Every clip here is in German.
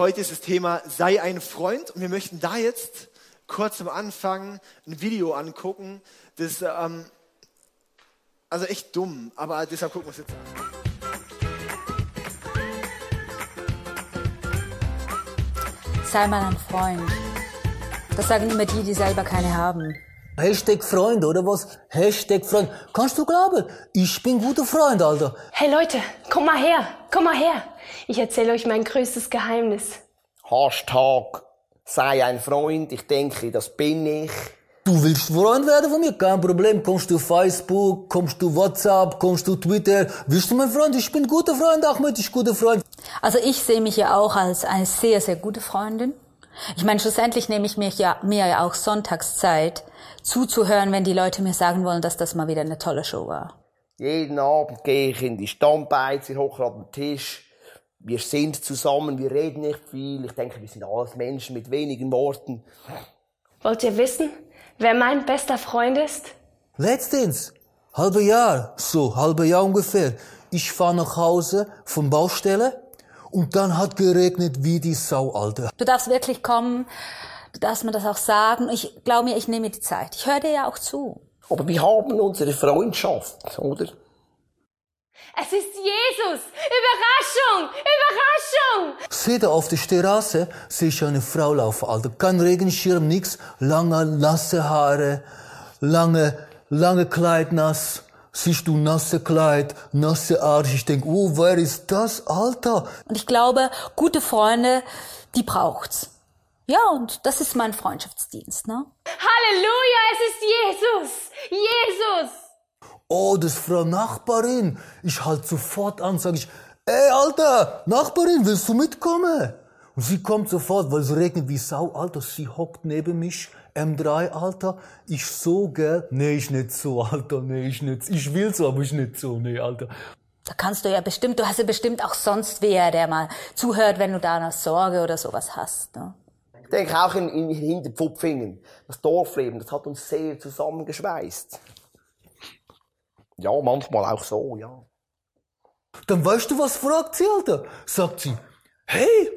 Heute ist das Thema sei ein Freund und wir möchten da jetzt kurz am Anfang ein Video angucken, das ähm, also echt dumm, aber deshalb gucken wir es jetzt an. Sei mal ein Freund. Das sagen immer die, die selber keine haben. Hashtag Freund, oder was? Hashtag Freund. Kannst du glauben? Ich bin guter Freund, Alter. Hey Leute, komm mal her, komm mal her. Ich erzähle euch mein größtes Geheimnis. Hashtag sei ein Freund. Ich denke, das bin ich. Du willst Freund werden von mir? Kein Problem. Kommst du Facebook, kommst du WhatsApp, kommst du Twitter. Willst du mein Freund? Ich bin guter Freund, Ahmed, ich guter Freund. Also ich sehe mich ja auch als eine sehr, sehr gute Freundin. Ich meine, schlussendlich nehme ich mir ja, mir ja auch Sonntagszeit, zuzuhören, wenn die Leute mir sagen wollen, dass das mal wieder eine tolle Show war. Jeden Abend gehe ich in die Stammbeize, hoch auf den Tisch. Wir sind zusammen, wir reden nicht viel. Ich denke, wir sind alles Menschen mit wenigen Worten. Wollt ihr wissen, wer mein bester Freund ist? Letztens, halbe Jahr, so, halbe Jahr ungefähr. Ich fahre nach Hause von Baustelle und dann hat geregnet wie die Sau, Alter. Du darfst wirklich kommen, du darfst mir das auch sagen. Ich glaube mir, ich nehme die Zeit. Ich höre dir ja auch zu. Aber wir haben unsere Freundschaft, oder? Es ist Jesus! Überraschung! Überraschung! Sehe da auf der Straße, sehe ich eine Frau laufen, Alter. Kein Regenschirm, nix. Lange, nasse Haare, lange, lange Kleid nass. Siehst du nasse Kleid, nasse Arsch. Ich denk, oh, wer ist das, Alter? Und ich glaube, gute Freunde, die braucht's. Ja, und das ist mein Freundschaftsdienst, ne? Halleluja, es ist Jesus! Jesus! Oh, das ist Frau Nachbarin. Ich halt sofort an, sag ich, ey, Alter, Nachbarin, willst du mitkommen? Und sie kommt sofort, weil es regnet wie Sau, Alter. Sie hockt neben mich, M3, Alter. Ich so, gell? Nee, ich nicht so, Alter. Nee, ich nicht. Ich will so, aber ich nicht so, nee, Alter. Da kannst du ja bestimmt, du hast ja bestimmt auch sonst wer, der mal zuhört, wenn du da eine Sorge oder sowas hast, ne? Ich denke auch in, in Hinterpfupfingen. Das Dorfleben, das hat uns sehr zusammengeschweißt. Ja, manchmal auch so, ja. Dann weißt du, was fragt sie, Alter? Sagt sie, hey,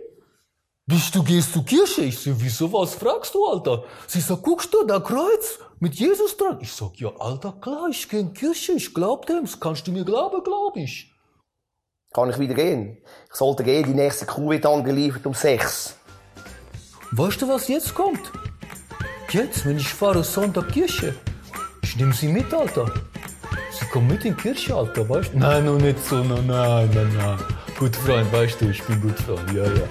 bist du, gehst du Kirche? Ich so, wieso, was fragst du, Alter? Sie sagt, guckst du, da Kreuz mit Jesus dran? Ich sag, ja, Alter, klar, ich geh in Kirche, ich glaub dem, das kannst du mir glauben, glaub ich. Kann ich wieder gehen? Ich sollte gehen, die nächste Kuh wird angeliefert um sechs. Weißt du, was jetzt kommt? Jetzt, wenn ich fahre Sonntag Kirche, ich nehme sie mit, Alter. Sie kommt mit in Kirche, Alter, weißt du? Nein, noch nicht so, no, nein, nein, nein. Gut Freund, weißt du, ich bin gut Freund, ja, ja.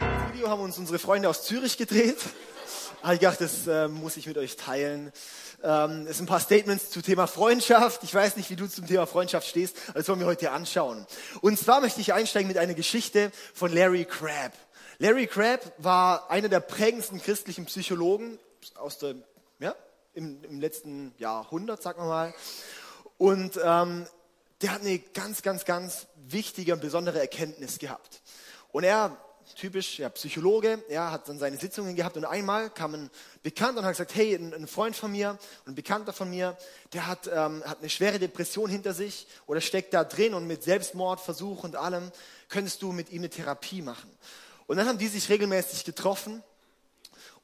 Das Video haben uns unsere Freunde aus Zürich gedreht. Ich dachte, das äh, muss ich mit euch teilen. Ähm, es sind ein paar Statements zum Thema Freundschaft. Ich weiß nicht, wie du zum Thema Freundschaft stehst, aber das wollen wir heute anschauen. Und zwar möchte ich einsteigen mit einer Geschichte von Larry Crabb. Larry Crabb war einer der prägendsten christlichen Psychologen aus der, ja, im, im letzten Jahrhundert, sagen wir mal. Und ähm, der hat eine ganz, ganz, ganz wichtige und besondere Erkenntnis gehabt. Und er, typisch ja, Psychologe, er hat dann seine Sitzungen gehabt und einmal kam ein Bekannter und hat gesagt, hey, ein, ein Freund von mir, ein Bekannter von mir, der hat, ähm, hat eine schwere Depression hinter sich oder steckt da drin und mit Selbstmordversuch und allem, könntest du mit ihm eine Therapie machen. Und dann haben die sich regelmäßig getroffen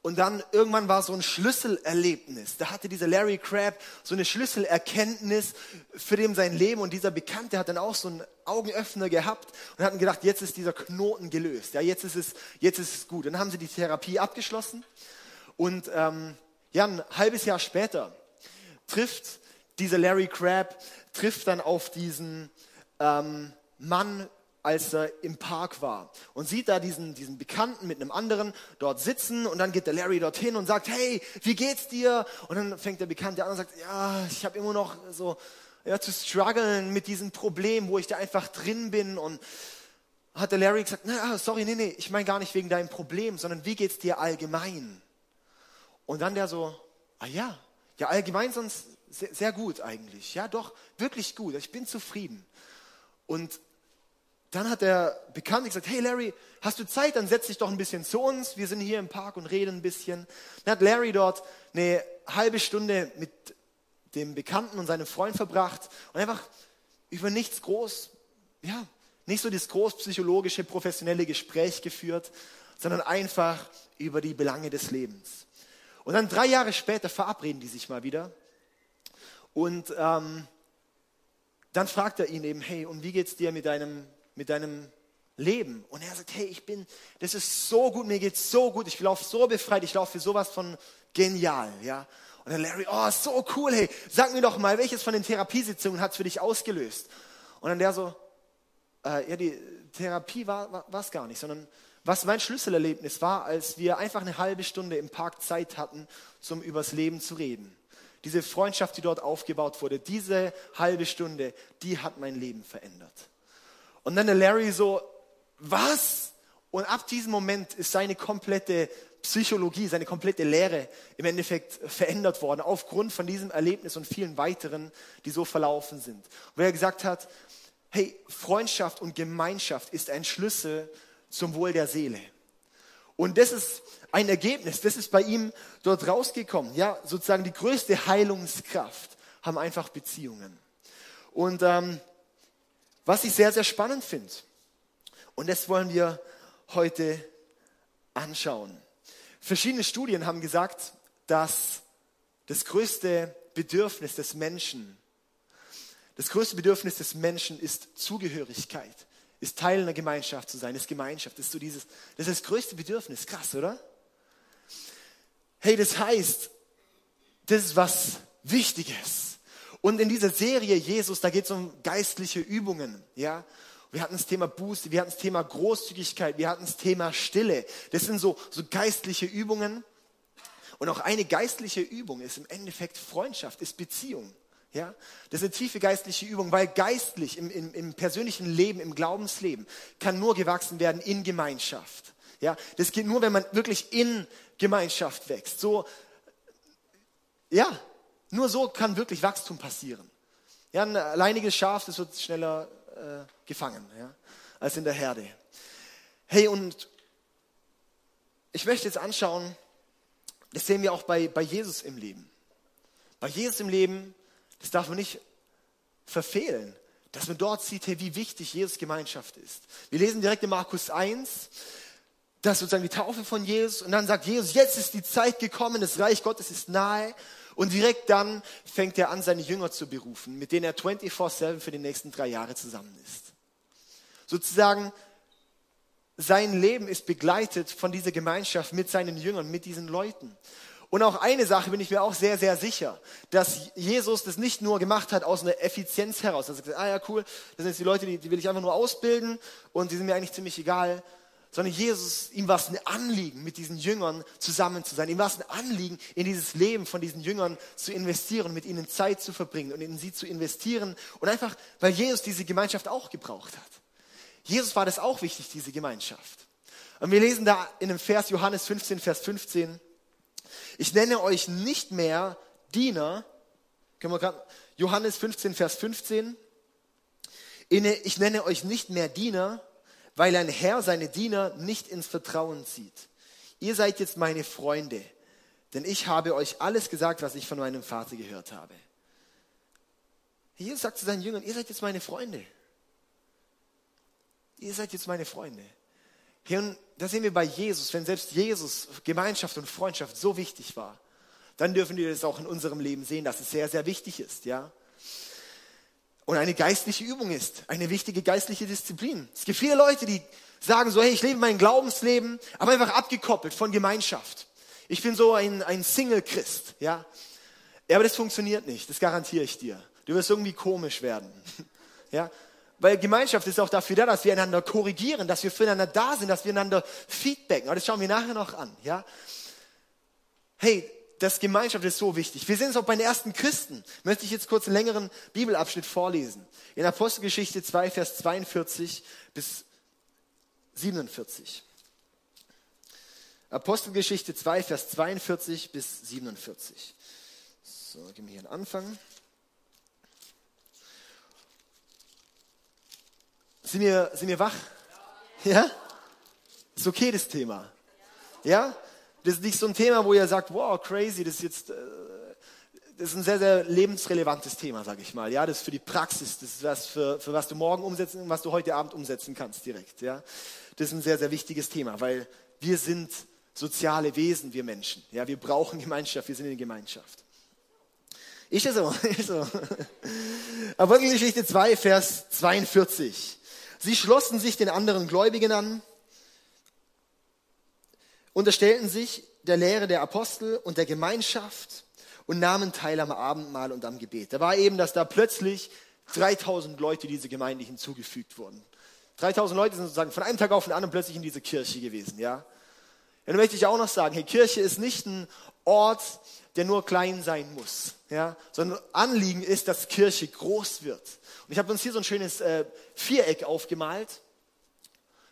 Und dann irgendwann war so ein Schlüsselerlebnis. Da hatte dieser Larry Crabb so eine Schlüsselerkenntnis für dem sein Leben. Und dieser Bekannte hat dann auch so einen Augenöffner gehabt und hat gedacht, jetzt ist dieser Knoten gelöst. Ja, jetzt ist es, jetzt ist es gut. Dann haben sie die Therapie abgeschlossen. Und ähm, ja, ein halbes Jahr später trifft dieser Larry Crabb, trifft dann auf diesen ähm, Mann als er im Park war und sieht da diesen, diesen Bekannten mit einem anderen dort sitzen und dann geht der Larry dorthin und sagt, hey, wie geht's dir? Und dann fängt der Bekannte an und sagt, ja, ich habe immer noch so ja, zu strugglen mit diesem Problem, wo ich da einfach drin bin und hat der Larry gesagt, na, sorry, nee, nee, ich meine gar nicht wegen deinem Problem, sondern wie geht's dir allgemein? Und dann der so, ah ja, ja, allgemein sonst sehr, sehr gut eigentlich. Ja, doch, wirklich gut. Ich bin zufrieden. Und dann hat der Bekannte gesagt, hey Larry, hast du Zeit? Dann setz dich doch ein bisschen zu uns. Wir sind hier im Park und reden ein bisschen. Dann hat Larry dort eine halbe Stunde mit dem Bekannten und seinem Freund verbracht und einfach über nichts groß, ja, nicht so das groß psychologische, professionelle Gespräch geführt, sondern einfach über die Belange des Lebens. Und dann drei Jahre später verabreden die sich mal wieder und ähm, dann fragt er ihn eben, hey, und wie geht's dir mit deinem mit deinem Leben. Und er sagt, hey, ich bin, das ist so gut, mir geht's so gut, ich laufe so befreit, ich laufe für sowas von genial, ja. Und dann Larry, oh, so cool, hey, sag mir doch mal, welches von den Therapiesitzungen hat es für dich ausgelöst? Und dann der so, äh, ja, die Therapie war es gar nicht, sondern was mein Schlüsselerlebnis war, als wir einfach eine halbe Stunde im Park Zeit hatten, zum übers Leben zu reden. Diese Freundschaft, die dort aufgebaut wurde, diese halbe Stunde, die hat mein Leben verändert. Und dann der Larry so, was? Und ab diesem Moment ist seine komplette Psychologie, seine komplette Lehre im Endeffekt verändert worden, aufgrund von diesem Erlebnis und vielen weiteren, die so verlaufen sind. Wo er gesagt hat, hey, Freundschaft und Gemeinschaft ist ein Schlüssel zum Wohl der Seele. Und das ist ein Ergebnis, das ist bei ihm dort rausgekommen. Ja, sozusagen die größte Heilungskraft haben einfach Beziehungen. Und ähm, was ich sehr, sehr spannend finde. Und das wollen wir heute anschauen. Verschiedene Studien haben gesagt, dass das größte Bedürfnis des Menschen, das größte Bedürfnis des Menschen ist Zugehörigkeit, ist Teil einer Gemeinschaft zu sein, ist Gemeinschaft, ist so dieses, das ist das größte Bedürfnis. Krass, oder? Hey, das heißt, das ist was Wichtiges. Und in dieser Serie Jesus, da geht es um geistliche Übungen. Ja? Wir hatten das Thema Buße, wir hatten das Thema Großzügigkeit, wir hatten das Thema Stille. Das sind so, so geistliche Übungen. Und auch eine geistliche Übung ist im Endeffekt Freundschaft, ist Beziehung. Ja, das ist eine tiefe geistliche Übung, weil geistlich im, im, im persönlichen Leben, im Glaubensleben, kann nur gewachsen werden in Gemeinschaft. Ja, das geht nur, wenn man wirklich in Gemeinschaft wächst. So, ja, nur so kann wirklich Wachstum passieren. Ja, ein alleiniges Schaf, das wird schneller äh, gefangen ja, als in der Herde. Hey, und ich möchte jetzt anschauen, das sehen wir auch bei, bei Jesus im Leben. Bei Jesus im Leben, das darf man nicht verfehlen, dass man dort sieht, hey, wie wichtig Jesus Gemeinschaft ist. Wir lesen direkt in Markus 1, das ist sozusagen die Taufe von Jesus und dann sagt Jesus, jetzt ist die Zeit gekommen, das Reich Gottes ist nahe und direkt dann fängt er an, seine Jünger zu berufen, mit denen er 24-7 für die nächsten drei Jahre zusammen ist. Sozusagen, sein Leben ist begleitet von dieser Gemeinschaft mit seinen Jüngern, mit diesen Leuten. Und auch eine Sache bin ich mir auch sehr, sehr sicher, dass Jesus das nicht nur gemacht hat aus einer Effizienz heraus. Er gesagt, ah ja, cool, das sind jetzt die Leute, die, die will ich einfach nur ausbilden und die sind mir eigentlich ziemlich egal, sondern Jesus, ihm war es ein Anliegen, mit diesen Jüngern zusammen zu sein. Ihm war es ein Anliegen, in dieses Leben von diesen Jüngern zu investieren, mit ihnen Zeit zu verbringen und in sie zu investieren. Und einfach, weil Jesus diese Gemeinschaft auch gebraucht hat. Jesus war das auch wichtig, diese Gemeinschaft. Und wir lesen da in dem Vers Johannes 15, Vers 15, ich nenne euch nicht mehr Diener, können wir grad, Johannes 15, Vers 15, ich nenne euch nicht mehr Diener, weil ein Herr seine Diener nicht ins Vertrauen zieht. Ihr seid jetzt meine Freunde, denn ich habe euch alles gesagt, was ich von meinem Vater gehört habe. Jesus sagt zu seinen Jüngern, ihr seid jetzt meine Freunde. Ihr seid jetzt meine Freunde. Hey, und da sehen wir bei Jesus, wenn selbst Jesus Gemeinschaft und Freundschaft so wichtig war, dann dürfen wir das auch in unserem Leben sehen, dass es sehr, sehr wichtig ist, ja. Und eine geistliche Übung ist, eine wichtige geistliche Disziplin. Es gibt viele Leute, die sagen so, hey, ich lebe mein Glaubensleben, aber einfach abgekoppelt von Gemeinschaft. Ich bin so ein, ein Single-Christ, ja. Ja, aber das funktioniert nicht, das garantiere ich dir. Du wirst irgendwie komisch werden, ja. Weil Gemeinschaft ist auch dafür da, dass wir einander korrigieren, dass wir füreinander da sind, dass wir einander feedbacken. Aber das schauen wir nachher noch an, ja. Hey, das Gemeinschaft ist so wichtig. Wir sehen es auch bei den ersten Christen. Möchte ich jetzt kurz einen längeren Bibelabschnitt vorlesen. In Apostelgeschichte 2, Vers 42 bis 47. Apostelgeschichte 2, Vers 42 bis 47. So, gehen wir hier einen Anfang. Sind wir, sind wir wach? Ja? Ist okay, das Thema. Ja? Das ist nicht so ein Thema, wo ihr sagt, wow, crazy, das ist jetzt, äh, das ist ein sehr, sehr lebensrelevantes Thema, sage ich mal. Ja, das ist für die Praxis, das ist was für, für was du morgen umsetzen, was du heute Abend umsetzen kannst direkt. Ja, das ist ein sehr, sehr wichtiges Thema, weil wir sind soziale Wesen, wir Menschen. Ja, wir brauchen Gemeinschaft, wir sind in Gemeinschaft. Ist das so? Ist so. Apostelgeschichte 2, Vers 42. Sie schlossen sich den anderen Gläubigen an, unterstellten sich der Lehre der Apostel und der Gemeinschaft und nahmen teil am Abendmahl und am Gebet. Da war eben, dass da plötzlich 3000 Leute diese Gemeinde hinzugefügt wurden. 3000 Leute sind sozusagen von einem Tag auf den anderen plötzlich in diese Kirche gewesen, ja. Dann möchte ich auch noch sagen, hey, Kirche ist nicht ein Ort, der nur klein sein muss, ja, sondern Anliegen ist, dass Kirche groß wird. Und ich habe uns hier so ein schönes äh, Viereck aufgemalt.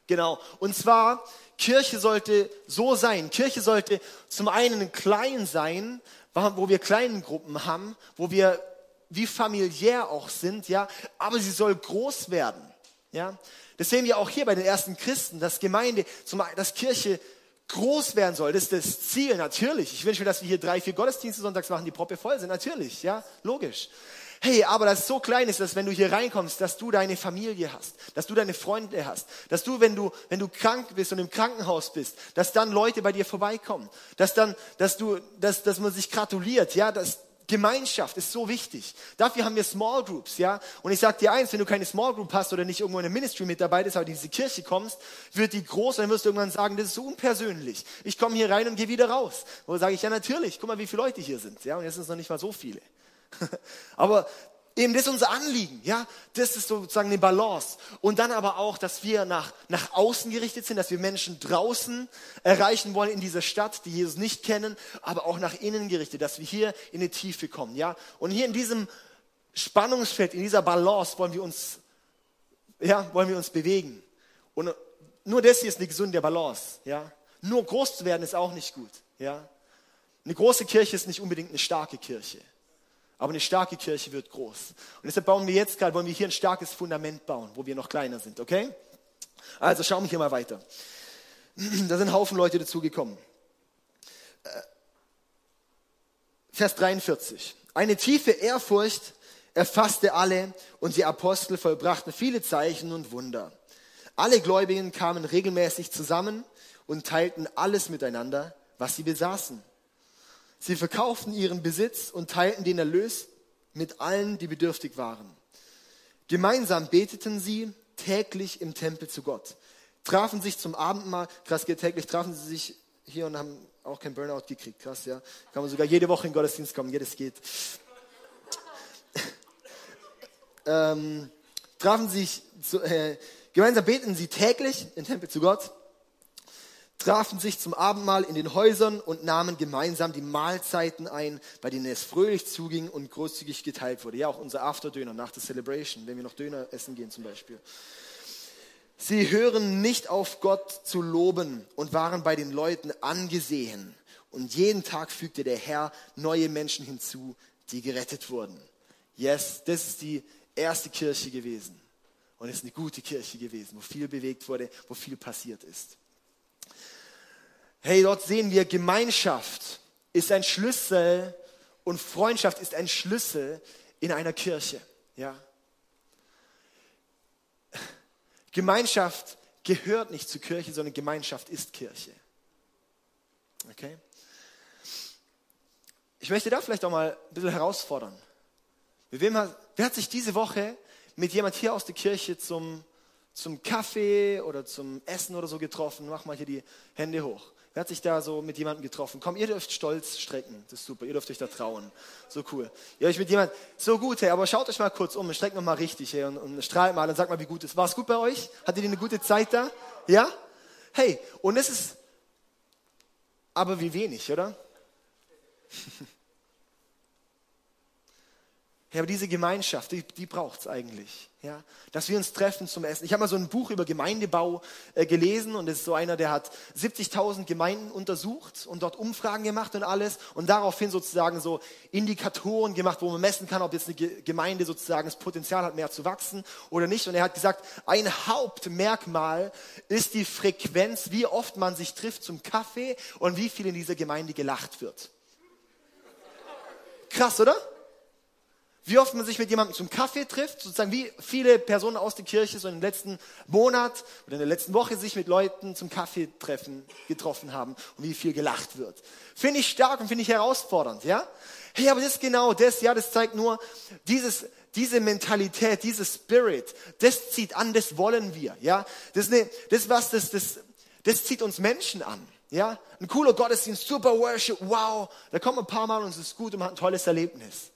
Genau. Und zwar, Kirche sollte so sein. Kirche sollte zum einen klein sein, wo wir kleinen Gruppen haben, wo wir wie familiär auch sind, ja, aber sie soll groß werden, ja. Das sehen wir auch hier bei den ersten Christen, dass Gemeinde, dass Kirche groß werden soll. Das ist das Ziel, natürlich. Ich wünsche mir, dass wir hier drei, vier Gottesdienste sonntags machen, die proppe voll sind. Natürlich, ja, logisch. Hey, aber das so klein ist, dass wenn du hier reinkommst, dass du deine Familie hast, dass du deine Freunde hast, dass du, wenn du, wenn du krank bist und im Krankenhaus bist, dass dann Leute bei dir vorbeikommen, dass dann, dass du, dass, dass man sich gratuliert, ja, dass, Gemeinschaft ist so wichtig. Dafür haben wir Small Groups, ja. Und ich sage dir eins, wenn du keine Small Group hast oder nicht irgendwo in der Ministry mit dabei bist, aber in diese Kirche kommst, wird die groß und dann wirst du irgendwann sagen, das ist so unpersönlich. Ich komme hier rein und gehe wieder raus. Wo sage ich, ja natürlich, guck mal, wie viele Leute hier sind, ja. Und jetzt sind es noch nicht mal so viele. aber Eben, das ist unser Anliegen, ja. Das ist sozusagen eine Balance. Und dann aber auch, dass wir nach, nach außen gerichtet sind, dass wir Menschen draußen erreichen wollen in dieser Stadt, die Jesus nicht kennen, aber auch nach innen gerichtet, dass wir hier in die Tiefe kommen, ja. Und hier in diesem Spannungsfeld, in dieser Balance wollen wir uns, ja, wollen wir uns bewegen. Und nur das hier ist eine gesunde Balance, ja. Nur groß zu werden ist auch nicht gut, ja. Eine große Kirche ist nicht unbedingt eine starke Kirche. Aber eine starke Kirche wird groß. Und deshalb bauen wir jetzt gerade, wollen wir hier ein starkes Fundament bauen, wo wir noch kleiner sind, okay? Also schauen wir hier mal weiter. Da sind Haufen Leute dazugekommen. Äh, Vers 43. Eine tiefe Ehrfurcht erfasste alle und die Apostel vollbrachten viele Zeichen und Wunder. Alle Gläubigen kamen regelmäßig zusammen und teilten alles miteinander, was sie besaßen. Sie verkauften ihren Besitz und teilten den Erlös mit allen, die bedürftig waren. Gemeinsam beteten sie täglich im Tempel zu Gott, trafen sich zum Abendmahl, krass, täglich trafen sie sich hier und haben auch kein Burnout gekriegt, krass, ja. Kann man sogar jede Woche in den Gottesdienst kommen, jedes geht. ähm, trafen sich, zu, äh, gemeinsam beten sie täglich im Tempel zu Gott, trafen sich zum Abendmahl in den Häusern und nahmen gemeinsam die Mahlzeiten ein, bei denen es fröhlich zuging und großzügig geteilt wurde. Ja, auch unser Afterdöner nach der Celebration, wenn wir noch Döner essen gehen zum Beispiel. Sie hören nicht auf Gott zu loben und waren bei den Leuten angesehen. Und jeden Tag fügte der Herr neue Menschen hinzu, die gerettet wurden. Yes, das ist die erste Kirche gewesen. Und es ist eine gute Kirche gewesen, wo viel bewegt wurde, wo viel passiert ist. Hey, dort sehen wir, Gemeinschaft ist ein Schlüssel und Freundschaft ist ein Schlüssel in einer Kirche. Ja? Gemeinschaft gehört nicht zur Kirche, sondern Gemeinschaft ist Kirche. Okay? Ich möchte da vielleicht auch mal ein bisschen herausfordern. Wer hat sich diese Woche mit jemand hier aus der Kirche zum, zum Kaffee oder zum Essen oder so getroffen? Mach mal hier die Hände hoch. Wer hat sich da so mit jemandem getroffen? Komm, ihr dürft stolz strecken. Das ist super. Ihr dürft euch da trauen. So cool. Ihr euch mit jemandem, so gut, hey, aber schaut euch mal kurz um und streckt mal richtig, hey, und, und strahlt mal und sagt mal, wie gut es war. es gut bei euch? Hattet ihr eine gute Zeit da? Ja? Hey, und es ist, aber wie wenig, oder? Ja, aber diese Gemeinschaft, die, die braucht es eigentlich. Ja? Dass wir uns treffen zum Essen. Ich habe mal so ein Buch über Gemeindebau äh, gelesen und es ist so einer, der hat 70.000 Gemeinden untersucht und dort Umfragen gemacht und alles und daraufhin sozusagen so Indikatoren gemacht, wo man messen kann, ob jetzt eine Gemeinde sozusagen das Potenzial hat, mehr zu wachsen oder nicht. Und er hat gesagt, ein Hauptmerkmal ist die Frequenz, wie oft man sich trifft zum Kaffee und wie viel in dieser Gemeinde gelacht wird. Krass, oder? Wie oft man sich mit jemandem zum Kaffee trifft, sozusagen wie viele Personen aus der Kirche so im letzten Monat oder in der letzten Woche sich mit Leuten zum Kaffeetreffen getroffen haben und wie viel gelacht wird. Finde ich stark und finde ich herausfordernd, ja? Hey, aber das ist genau das, ja, das zeigt nur dieses, diese Mentalität, dieses Spirit, das zieht an, das wollen wir, ja? Das ist, eine, das was, das, das, das zieht uns Menschen an. Ja, ein cooler Gottesdienst, super Worship, wow, da kommt ein paar Mal und es ist gut und man hat ein tolles Erlebnis.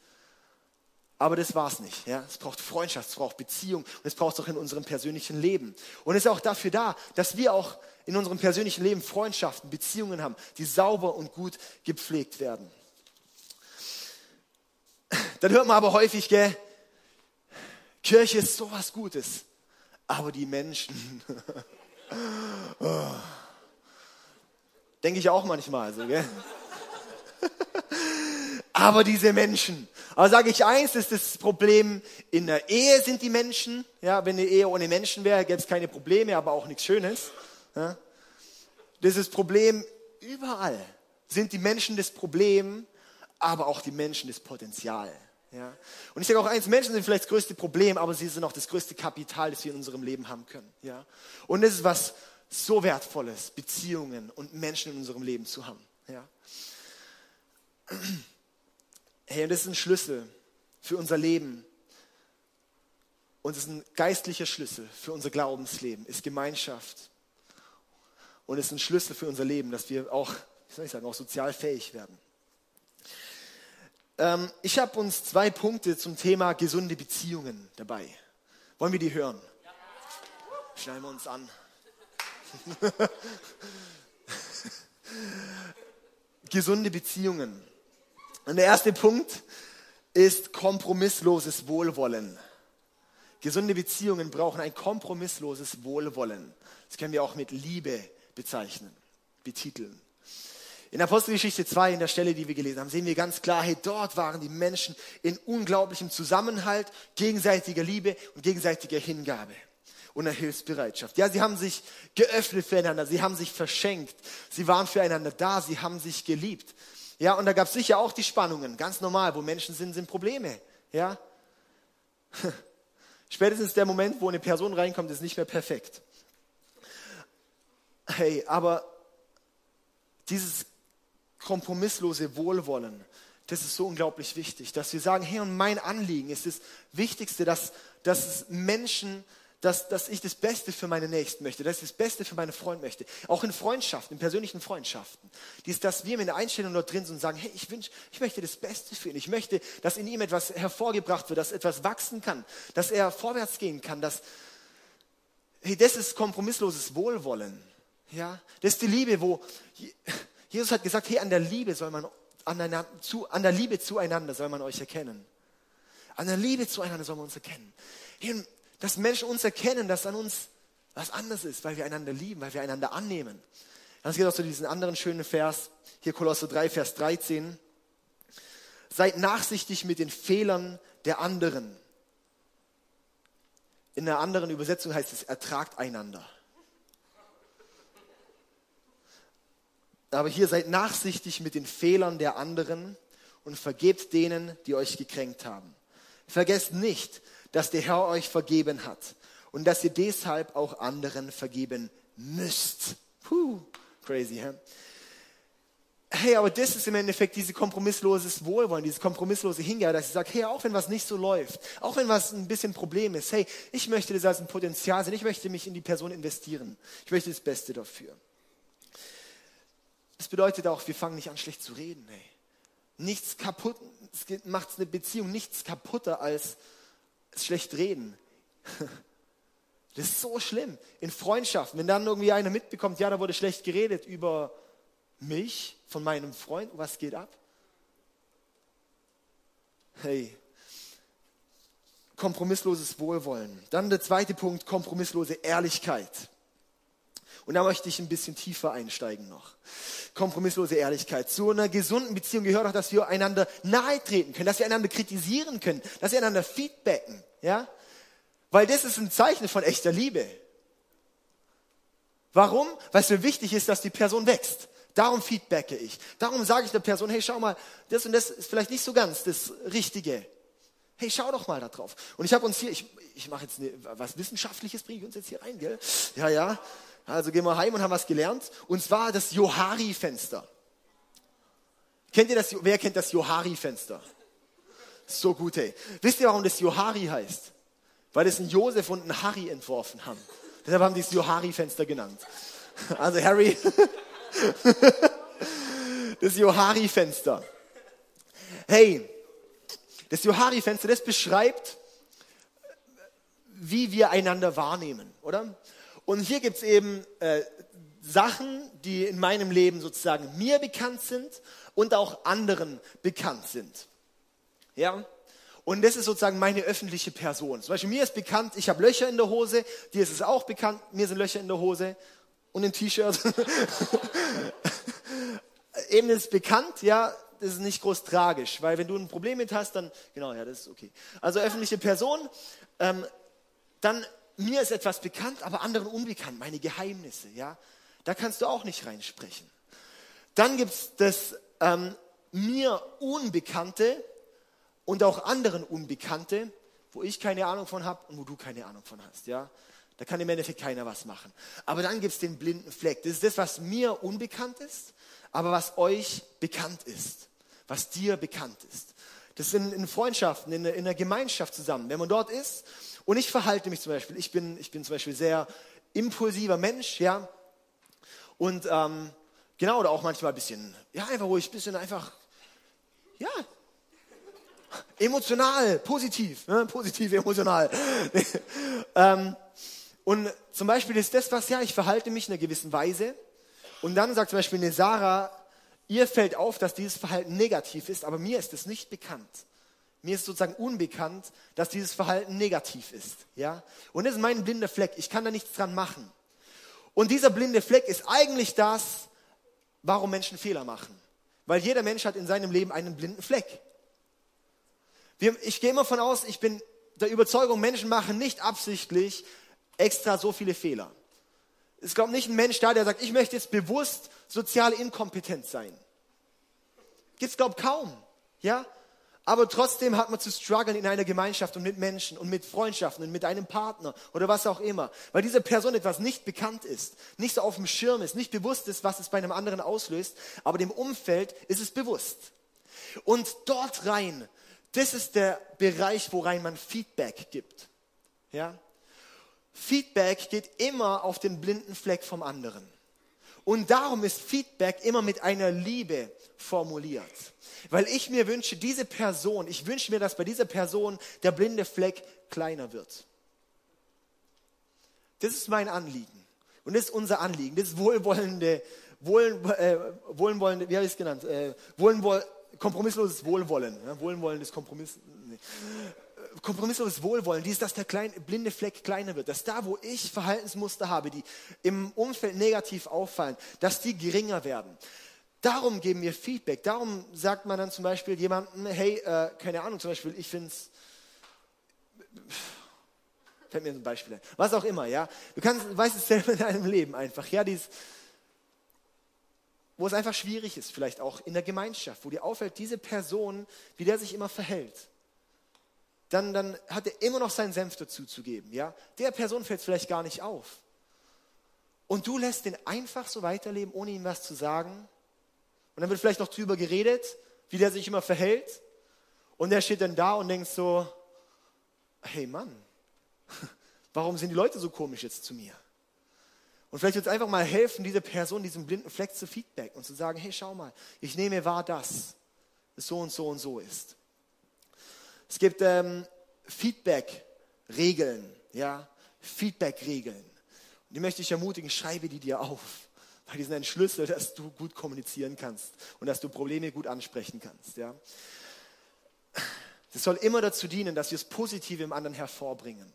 Aber das war's nicht. Ja? Es braucht Freundschaft, es braucht Beziehung und es braucht es auch in unserem persönlichen Leben. Und es ist auch dafür da, dass wir auch in unserem persönlichen Leben Freundschaften, Beziehungen haben, die sauber und gut gepflegt werden. Dann hört man aber häufig, gell, Kirche ist sowas Gutes, aber die Menschen. oh. Denke ich auch manchmal so, gell? Aber diese Menschen. Aber sage ich eins, ist das Problem in der Ehe sind die Menschen. Ja, wenn eine Ehe ohne Menschen wäre, gäbe es keine Probleme, aber auch nichts Schönes. Ja. Das ist Problem überall. Sind die Menschen das Problem, aber auch die Menschen das Potenzial. Ja. Und ich sage auch eins, Menschen sind vielleicht das größte Problem, aber sie sind auch das größte Kapital, das wir in unserem Leben haben können. Ja. Und das ist was so Wertvolles, Beziehungen und Menschen in unserem Leben zu haben. Ja. Hey, und das ist ein Schlüssel für unser Leben. Und es ist ein geistlicher Schlüssel für unser Glaubensleben, ist Gemeinschaft. Und es ist ein Schlüssel für unser Leben, dass wir auch, wie soll ich sagen, auch sozial fähig werden. Ähm, ich habe uns zwei Punkte zum Thema gesunde Beziehungen dabei. Wollen wir die hören? Schnallen wir uns an. gesunde Beziehungen. Und der erste Punkt ist kompromissloses Wohlwollen. Gesunde Beziehungen brauchen ein kompromissloses Wohlwollen. Das können wir auch mit Liebe bezeichnen, betiteln. In Apostelgeschichte 2, in der Stelle, die wir gelesen haben, sehen wir ganz klar, hey, dort waren die Menschen in unglaublichem Zusammenhalt, gegenseitiger Liebe und gegenseitiger Hingabe und einer Hilfsbereitschaft. Ja, sie haben sich geöffnet füreinander, sie haben sich verschenkt, sie waren füreinander da, sie haben sich geliebt. Ja, und da gab es sicher auch die Spannungen, ganz normal, wo Menschen sind, sind Probleme. Ja, spätestens der Moment, wo eine Person reinkommt, ist nicht mehr perfekt. Hey, aber dieses kompromisslose Wohlwollen, das ist so unglaublich wichtig, dass wir sagen, hey, und mein Anliegen ist das Wichtigste, dass, dass Menschen dass, dass ich das Beste für meine Nächsten möchte, dass ich das Beste für meine Freunde möchte. Auch in Freundschaften, in persönlichen Freundschaften. Dies, dass wir mit der Einstellung dort drin sind und sagen, hey, ich wünsche, ich möchte das Beste für ihn. Ich möchte, dass in ihm etwas hervorgebracht wird, dass etwas wachsen kann, dass er vorwärts gehen kann, dass, hey, das ist kompromissloses Wohlwollen. Ja, das ist die Liebe, wo Jesus hat gesagt, hey, an der Liebe soll man, an, zu, an der Liebe zueinander soll man euch erkennen. An der Liebe zueinander soll man uns erkennen. Hey, dass Menschen uns erkennen, dass an uns was anderes ist, weil wir einander lieben, weil wir einander annehmen. Das geht auch zu diesem anderen schönen Vers, hier Kolosser 3, Vers 13. Seid nachsichtig mit den Fehlern der anderen. In einer anderen Übersetzung heißt es, ertragt einander. Aber hier seid nachsichtig mit den Fehlern der anderen und vergebt denen, die euch gekränkt haben. Vergesst nicht, dass der Herr euch vergeben hat. und dass ihr deshalb auch anderen vergeben müsst. Puh, crazy, hä? Hey, aber das ist im Endeffekt dieses kompromissloses Wohlwollen, dieses kompromisslose Hingabe, dass ich sage, hey, auch wenn was nicht so läuft, auch wenn was ein bisschen Problem ist, hey, ich möchte das als ein Potenzial sehen, ich möchte mich in die Person investieren. Ich möchte das Beste dafür. Das bedeutet auch, wir fangen nicht an, schlecht zu reden, hey. Nichts kaputt, macht eine Beziehung nichts kaputter als schlecht reden. Das ist so schlimm. In Freundschaften, wenn dann irgendwie einer mitbekommt, ja, da wurde schlecht geredet über mich von meinem Freund, was geht ab? Hey, kompromissloses Wohlwollen. Dann der zweite Punkt, kompromisslose Ehrlichkeit. Und da möchte ich ein bisschen tiefer einsteigen noch. Kompromisslose Ehrlichkeit. Zu einer gesunden Beziehung gehört auch, dass wir einander nahe treten können, dass wir einander kritisieren können, dass wir einander feedbacken. Ja? Weil das ist ein Zeichen von echter Liebe. Warum? Weil es mir wichtig ist, dass die Person wächst. Darum feedbacke ich. Darum sage ich der Person, hey, schau mal, das und das ist vielleicht nicht so ganz das Richtige. Hey, schau doch mal da drauf. Und ich habe uns hier, ich, ich mache jetzt eine, was Wissenschaftliches, bringe ich uns jetzt hier rein, gell? Ja, ja. Also gehen wir heim und haben was gelernt. Und zwar das Johari-Fenster. Kennt ihr das? Wer kennt das Johari-Fenster? So gut, hey. Wisst ihr, warum das Johari heißt? weil es ein Josef und ein Harry entworfen haben. Deshalb haben die es Johari-Fenster genannt. Also Harry, das Johari-Fenster. Hey, das Johari-Fenster, das beschreibt, wie wir einander wahrnehmen, oder? Und hier gibt es eben äh, Sachen, die in meinem Leben sozusagen mir bekannt sind und auch anderen bekannt sind. Ja? Und das ist sozusagen meine öffentliche Person. Zum Beispiel mir ist bekannt, ich habe Löcher in der Hose, dir ist es auch bekannt, mir sind Löcher in der Hose und im T-Shirt. Eben ist bekannt, ja, das ist nicht groß tragisch, weil wenn du ein Problem mit hast, dann, genau, ja, das ist okay. Also öffentliche Person, ähm, dann mir ist etwas bekannt, aber anderen unbekannt, meine Geheimnisse, ja, da kannst du auch nicht reinsprechen. Dann gibt es das ähm, mir Unbekannte, und auch anderen Unbekannte, wo ich keine Ahnung von habe und wo du keine Ahnung von hast. Ja? Da kann im Endeffekt keiner was machen. Aber dann gibt es den blinden Fleck. Das ist das, was mir unbekannt ist, aber was euch bekannt ist, was dir bekannt ist. Das sind in Freundschaften, in, in einer Gemeinschaft zusammen. Wenn man dort ist und ich verhalte mich zum Beispiel, ich bin, ich bin zum Beispiel sehr impulsiver Mensch, ja, und ähm, genau, oder auch manchmal ein bisschen, ja, einfach ich ein bisschen einfach, ja, Emotional, positiv, ne? positiv, emotional. ähm, und zum Beispiel ist das was, ja, ich verhalte mich in einer gewissen Weise. Und dann sagt zum Beispiel eine Sarah, ihr fällt auf, dass dieses Verhalten negativ ist, aber mir ist es nicht bekannt. Mir ist sozusagen unbekannt, dass dieses Verhalten negativ ist. Ja? Und das ist mein blinder Fleck. Ich kann da nichts dran machen. Und dieser blinde Fleck ist eigentlich das, warum Menschen Fehler machen. Weil jeder Mensch hat in seinem Leben einen blinden Fleck. Wir, ich gehe immer von aus, ich bin der Überzeugung, Menschen machen nicht absichtlich extra so viele Fehler. Es kommt nicht ein Mensch da, der sagt, ich möchte jetzt bewusst sozial inkompetent sein. Gibt es, glaube ich, kaum. Ja? Aber trotzdem hat man zu strugglen in einer Gemeinschaft und mit Menschen und mit Freundschaften und mit einem Partner oder was auch immer. Weil diese Person etwas nicht bekannt ist, nicht so auf dem Schirm ist, nicht bewusst ist, was es bei einem anderen auslöst, aber dem Umfeld ist es bewusst. Und dort rein das ist der Bereich, worein man Feedback gibt. Ja? Feedback geht immer auf den blinden Fleck vom anderen. Und darum ist Feedback immer mit einer Liebe formuliert. Weil ich mir wünsche, diese Person, ich wünsche mir, dass bei dieser Person der blinde Fleck kleiner wird. Das ist mein Anliegen. Und das ist unser Anliegen. Das ist wohlwollende, wohl, äh, wohlwollende, wie habe ich es genannt? Äh, wohlwoll, kompromissloses Wohlwollen. Ja, Wohlwollen ist Kompromiss. Nee. Kompromissloses Wohlwollen, dies, dass der kleine, blinde Fleck kleiner wird, dass da, wo ich Verhaltensmuster habe, die im Umfeld negativ auffallen, dass die geringer werden. Darum geben wir Feedback. Darum sagt man dann zum Beispiel jemandem, hey, äh, keine Ahnung, zum Beispiel, ich finde es, fällt mir ein Beispiel ein, was auch immer, ja. Du kannst, weißt es selber in deinem Leben einfach, ja, dieses, wo es einfach schwierig ist, vielleicht auch in der Gemeinschaft, wo dir auffällt, diese Person, wie der sich immer verhält, dann, dann hat er immer noch seinen Senf dazu zu geben. Ja? Der Person fällt es vielleicht gar nicht auf. Und du lässt den einfach so weiterleben, ohne ihm was zu sagen. Und dann wird vielleicht noch drüber geredet, wie der sich immer verhält. Und der steht dann da und denkt so, hey Mann, warum sind die Leute so komisch jetzt zu mir? Und vielleicht wird es einfach mal helfen, diese Person, diesen blinden Fleck zu feedbacken und zu sagen, hey, schau mal, ich nehme wahr, dass es so und so und so ist. Es gibt ähm, Feedback-Regeln, ja, Feedback-Regeln. Die möchte ich ermutigen, schreibe die dir auf, weil die sind ein Schlüssel, dass du gut kommunizieren kannst und dass du Probleme gut ansprechen kannst, ja. Das soll immer dazu dienen, dass wir das Positive im anderen hervorbringen.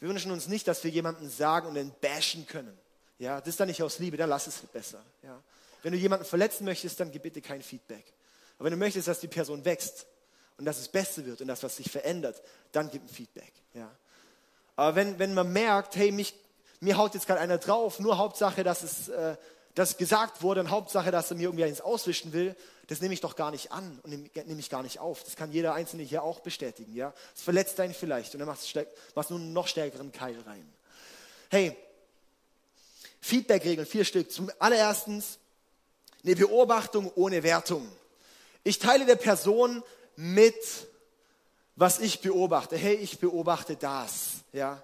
Wir wünschen uns nicht, dass wir jemanden sagen und dann bashen können. Ja, das ist dann nicht aus Liebe, dann lass es besser. Ja. Wenn du jemanden verletzen möchtest, dann gib bitte kein Feedback. Aber wenn du möchtest, dass die Person wächst und dass es besser wird und dass was sich verändert, dann gib ein Feedback. Ja. Aber wenn, wenn man merkt, hey, mich, mir haut jetzt gerade einer drauf, nur Hauptsache, dass es äh, dass gesagt wurde und Hauptsache, dass er mir irgendwie eins auswischen will, das nehme ich doch gar nicht an und nehme, nehme ich gar nicht auf. Das kann jeder Einzelne hier auch bestätigen. Ja? Es verletzt einen vielleicht und dann machst du machst nur einen noch stärkeren Keil rein. Hey, Feedback-Regeln, vier Stück. Zum allerersten eine Beobachtung ohne Wertung. Ich teile der Person mit, was ich beobachte. Hey, ich beobachte das. Ja?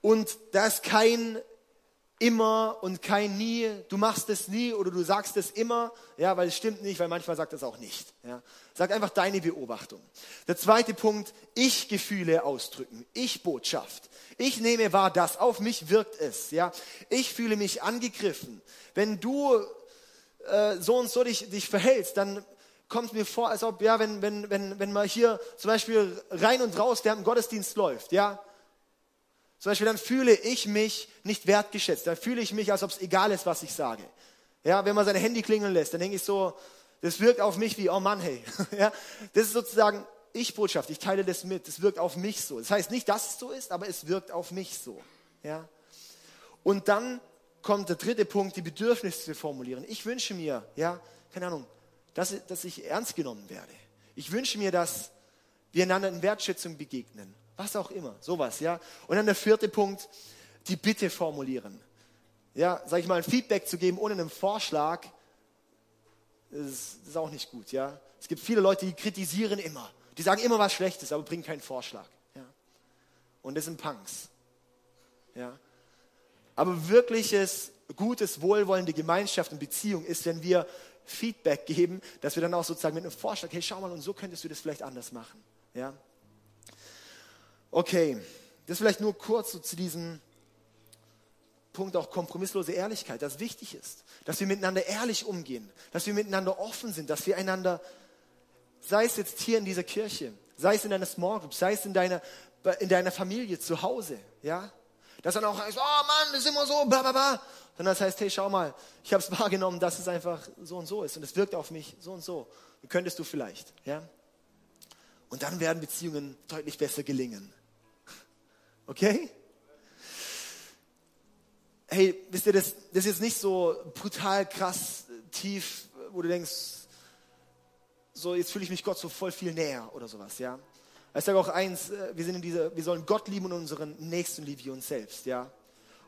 Und da ist kein immer und kein nie, du machst es nie oder du sagst es immer, ja, weil es stimmt nicht, weil manchmal sagt es auch nicht. Ja. Sag einfach deine Beobachtung. Der zweite Punkt, ich Gefühle ausdrücken, ich Botschaft. Ich nehme wahr, das auf mich wirkt es, ja. Ich fühle mich angegriffen. Wenn du äh, so und so dich, dich verhältst, dann kommt mir vor, als ob, ja, wenn, wenn, wenn, wenn mal hier zum Beispiel rein und raus während dem Gottesdienst läuft, ja, zum Beispiel, dann fühle ich mich nicht wertgeschätzt. Dann fühle ich mich, als ob es egal ist, was ich sage. Ja, wenn man sein Handy klingeln lässt, dann denke ich so, das wirkt auf mich wie, oh Mann, hey. Ja, das ist sozusagen Ich-Botschaft. Ich teile das mit. Das wirkt auf mich so. Das heißt nicht, dass es so ist, aber es wirkt auf mich so. Ja. Und dann kommt der dritte Punkt, die Bedürfnisse formulieren. Ich wünsche mir, ja, keine Ahnung, dass, dass ich ernst genommen werde. Ich wünsche mir, dass wir einander in Wertschätzung begegnen. Was auch immer, sowas, ja. Und dann der vierte Punkt, die Bitte formulieren. Ja, sag ich mal, ein Feedback zu geben ohne einen Vorschlag, ist, ist auch nicht gut, ja. Es gibt viele Leute, die kritisieren immer. Die sagen immer was Schlechtes, aber bringen keinen Vorschlag. Ja. Und das sind Punks. Ja. Aber wirkliches, gutes, wohlwollende Gemeinschaft und Beziehung ist, wenn wir Feedback geben, dass wir dann auch sozusagen mit einem Vorschlag, hey, schau mal, und so könntest du das vielleicht anders machen. Ja. Okay, das vielleicht nur kurz so zu diesem Punkt auch kompromisslose Ehrlichkeit, das wichtig ist, dass wir miteinander ehrlich umgehen, dass wir miteinander offen sind, dass wir einander, sei es jetzt hier in dieser Kirche, sei es in deiner Small Group, sei es in deiner, in deiner Familie zu Hause, ja, dass dann auch oh Mann, das ist immer so, bla bla bla, sondern das heißt, hey, schau mal, ich habe es wahrgenommen, dass es einfach so und so ist und es wirkt auf mich so und so. Könntest du vielleicht, ja? Und dann werden Beziehungen deutlich besser gelingen. Okay? Hey, wisst ihr, das, das ist jetzt nicht so brutal krass tief, wo du denkst, so jetzt fühle ich mich Gott so voll viel näher oder sowas, ja. Ich sage auch eins, äh, wir sind in dieser, wir sollen Gott lieben und unseren Nächsten lieben wie uns selbst, ja.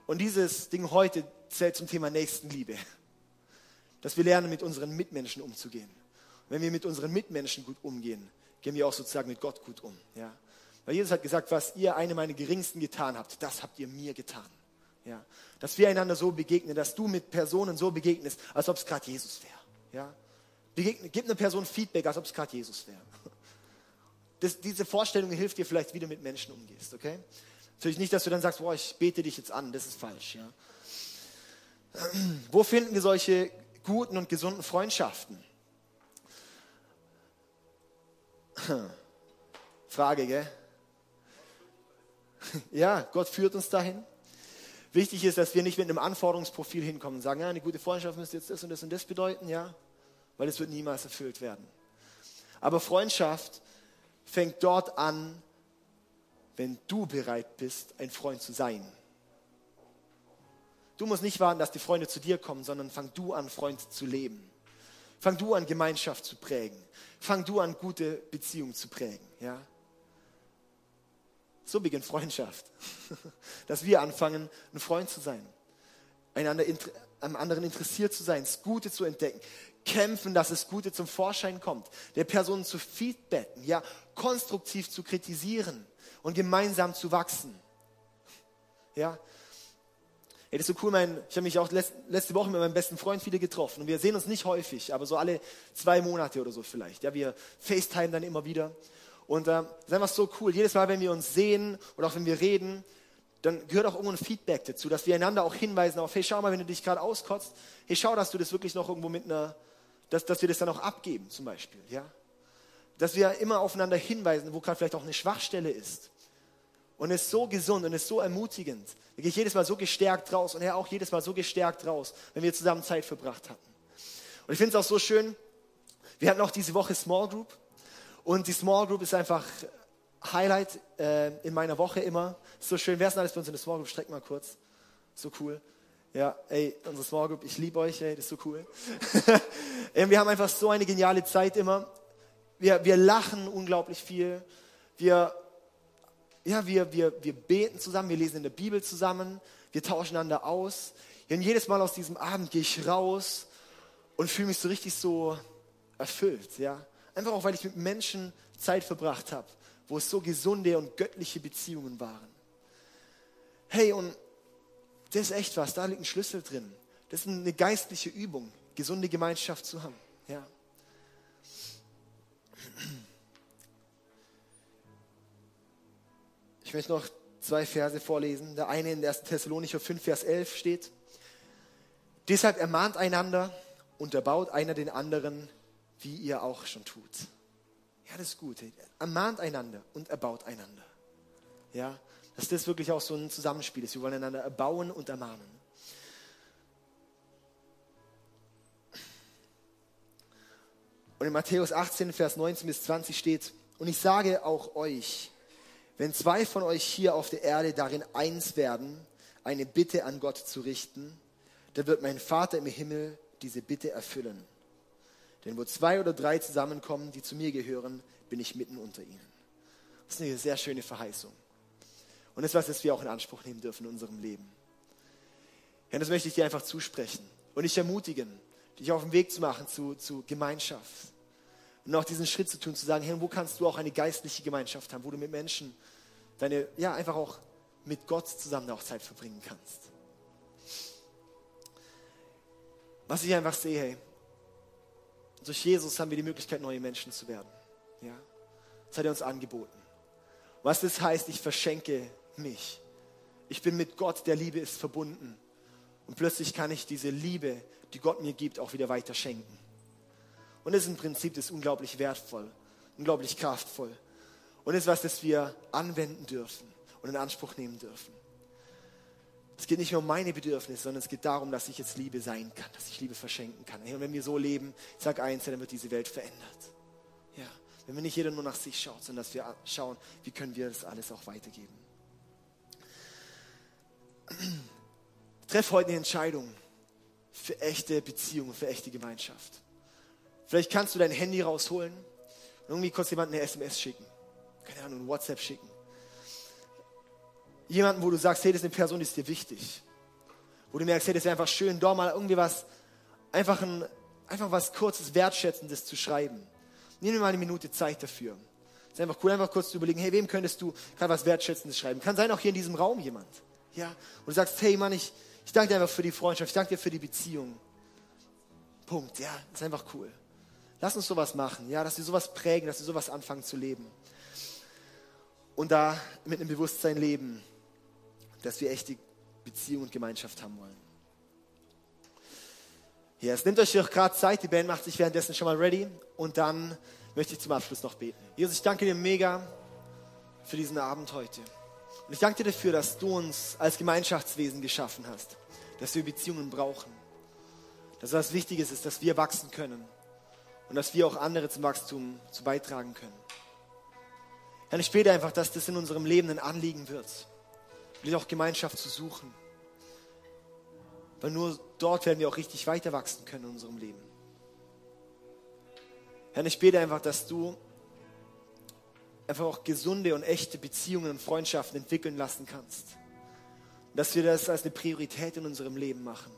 Und dieses Ding heute zählt zum Thema Nächstenliebe. Dass wir lernen, mit unseren Mitmenschen umzugehen. Und wenn wir mit unseren Mitmenschen gut umgehen, gehen wir auch sozusagen mit Gott gut um, ja. Weil Jesus hat gesagt, was ihr eine meiner geringsten getan habt, das habt ihr mir getan. Ja, dass wir einander so begegnen, dass du mit Personen so begegnest, als ob es gerade Jesus wäre. Ja, gib einer Person Feedback, als ob es gerade Jesus wäre. Diese Vorstellung hilft dir vielleicht, wie du mit Menschen umgehst. Okay? Natürlich nicht, dass du dann sagst, boah, ich bete dich jetzt an. Das ist falsch. Ja? Wo finden wir solche guten und gesunden Freundschaften? Frage, gell? Ja, Gott führt uns dahin. Wichtig ist, dass wir nicht mit einem Anforderungsprofil hinkommen und sagen, ja, eine gute Freundschaft müsste jetzt das und das und das bedeuten, ja, weil es wird niemals erfüllt werden. Aber Freundschaft fängt dort an, wenn du bereit bist, ein Freund zu sein. Du musst nicht warten, dass die Freunde zu dir kommen, sondern fang du an, Freund zu leben. Fang du an, Gemeinschaft zu prägen. Fang du an, gute Beziehungen zu prägen. Ja? So beginnt Freundschaft. Dass wir anfangen, ein Freund zu sein, einander am anderen interessiert zu sein, das Gute zu entdecken, kämpfen, dass das Gute zum Vorschein kommt, der Person zu feedbacken, ja, konstruktiv zu kritisieren und gemeinsam zu wachsen. Ja, Ey, das ist so cool, mein, ich habe mich auch letzte Woche mit meinem besten Freund wieder getroffen und wir sehen uns nicht häufig, aber so alle zwei Monate oder so vielleicht. Ja, wir FaceTime dann immer wieder und äh, das ist einfach so cool. Jedes Mal, wenn wir uns sehen oder auch wenn wir reden, dann gehört auch irgendwo ein Feedback dazu, dass wir einander auch hinweisen auf, hey, schau mal, wenn du dich gerade auskotzt, hey, schau, dass du das wirklich noch irgendwo mit einer, dass, dass wir das dann auch abgeben zum Beispiel, ja. Dass wir immer aufeinander hinweisen, wo gerade vielleicht auch eine Schwachstelle ist. Und ist so gesund und ist so ermutigend. Da gehe ich jedes Mal so gestärkt raus und er auch jedes Mal so gestärkt raus, wenn wir zusammen Zeit verbracht hatten. Und ich finde es auch so schön, wir hatten auch diese Woche Small Group und die Small Group ist einfach Highlight äh, in meiner Woche immer. Ist so schön. Wer ist denn alles bei uns in der Small Group? Streck mal kurz. So cool. Ja, ey, unsere Small Group, ich liebe euch, ey, das ist so cool. wir haben einfach so eine geniale Zeit immer. Wir, wir lachen unglaublich viel. Wir ja, wir, wir, wir beten zusammen, wir lesen in der Bibel zusammen, wir tauschen einander aus. Und jedes Mal aus diesem Abend gehe ich raus und fühle mich so richtig so erfüllt. Ja? Einfach auch, weil ich mit Menschen Zeit verbracht habe, wo es so gesunde und göttliche Beziehungen waren. Hey, und das ist echt was, da liegt ein Schlüssel drin. Das ist eine geistliche Übung, gesunde Gemeinschaft zu haben. Ja. Ich möchte noch zwei Verse vorlesen. Der eine in 1. Thessalonicher 5, Vers 11 steht. Deshalb ermahnt einander und erbaut einer den anderen, wie ihr auch schon tut. Ja, das ist gut. Ermahnt einander und erbaut einander. Ja, dass das wirklich auch so ein Zusammenspiel ist. Wir wollen einander erbauen und ermahnen. Und in Matthäus 18, Vers 19 bis 20 steht, und ich sage auch euch, wenn zwei von euch hier auf der Erde darin eins werden, eine Bitte an Gott zu richten, dann wird mein Vater im Himmel diese Bitte erfüllen. Denn wo zwei oder drei zusammenkommen, die zu mir gehören, bin ich mitten unter ihnen. Das ist eine sehr schöne Verheißung. Und das ist was, das wir auch in Anspruch nehmen dürfen in unserem Leben. Ja, das möchte ich dir einfach zusprechen und dich ermutigen, dich auf den Weg zu machen zu, zu Gemeinschaft. Und auch diesen Schritt zu tun, zu sagen, hey, wo kannst du auch eine geistliche Gemeinschaft haben, wo du mit Menschen deine, ja, einfach auch mit Gott zusammen auch Zeit verbringen kannst. Was ich einfach sehe, hey, durch Jesus haben wir die Möglichkeit, neue Menschen zu werden. Ja? Das hat er uns angeboten. Was das heißt, ich verschenke mich. Ich bin mit Gott, der Liebe ist verbunden. Und plötzlich kann ich diese Liebe, die Gott mir gibt, auch wieder weiter schenken. Und das ist ein Prinzip, das ist unglaublich wertvoll, unglaublich kraftvoll. Und ist was, das wir anwenden dürfen und in Anspruch nehmen dürfen. Es geht nicht nur um meine Bedürfnisse, sondern es geht darum, dass ich jetzt Liebe sein kann, dass ich Liebe verschenken kann. Und wenn wir so leben, ich sage eins, dann wird diese Welt verändert. Ja, wenn wir nicht jeder nur nach sich schaut, sondern dass wir schauen, wie können wir das alles auch weitergeben. Treff heute eine Entscheidung für echte Beziehungen, für echte Gemeinschaft. Vielleicht kannst du dein Handy rausholen und irgendwie kurz jemanden eine SMS schicken. Keine Ahnung, ein WhatsApp schicken. Jemanden, wo du sagst, hey, das ist eine Person, die ist dir wichtig. Wo du merkst, hey, das wäre einfach schön, da mal irgendwie was, einfach, ein, einfach was kurzes, wertschätzendes zu schreiben. Nimm dir mal eine Minute Zeit dafür. Es ist einfach cool, einfach kurz zu überlegen, hey, wem könntest du gerade was Wertschätzendes schreiben? Kann sein, auch hier in diesem Raum jemand. Ja, und du sagst, hey Mann, ich, ich danke dir einfach für die Freundschaft, ich danke dir für die Beziehung. Punkt, ja, ist einfach cool. Lass uns sowas machen, ja, dass wir sowas prägen, dass wir sowas anfangen zu leben. Und da mit einem Bewusstsein leben, dass wir echte Beziehung und Gemeinschaft haben wollen. Ja, es nimmt euch doch gerade Zeit, die Band macht sich währenddessen schon mal ready und dann möchte ich zum Abschluss noch beten. Jesus, ich danke dir mega für diesen Abend heute. Und ich danke dir dafür, dass du uns als Gemeinschaftswesen geschaffen hast, dass wir Beziehungen brauchen. Dass was Wichtiges ist, dass wir wachsen können und dass wir auch andere zum Wachstum zu beitragen können. Herr, ich bete einfach, dass das in unserem Leben ein Anliegen wird, wirklich auch Gemeinschaft zu suchen. Weil nur dort werden wir auch richtig weiter wachsen können in unserem Leben. Herr, ich bete einfach, dass du einfach auch gesunde und echte Beziehungen und Freundschaften entwickeln lassen kannst. Dass wir das als eine Priorität in unserem Leben machen.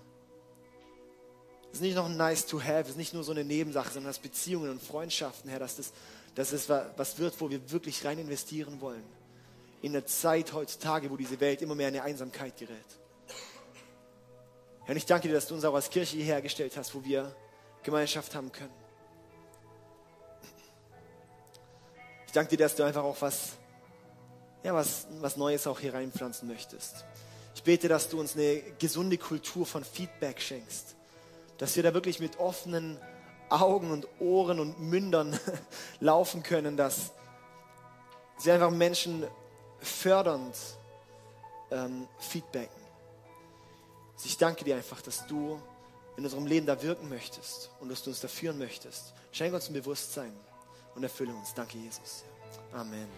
Das ist nicht noch ein nice to have, das ist nicht nur so eine Nebensache, sondern dass Beziehungen und Freundschaften, Herr, dass das, dass das was wird, wo wir wirklich rein investieren wollen. In der Zeit heutzutage, wo diese Welt immer mehr in eine Einsamkeit gerät. Herr, ich danke dir, dass du uns auch als Kirche hierher gestellt hast, wo wir Gemeinschaft haben können. Ich danke dir, dass du einfach auch was, ja, was, was Neues auch hier reinpflanzen möchtest. Ich bete, dass du uns eine gesunde Kultur von Feedback schenkst. Dass wir da wirklich mit offenen Augen und Ohren und Mündern laufen können, dass sie einfach Menschen fördernd ähm, feedbacken. Ich danke dir einfach, dass du in unserem Leben da wirken möchtest und dass du uns da führen möchtest. Schenke uns ein Bewusstsein und erfülle uns. Danke, Jesus. Amen.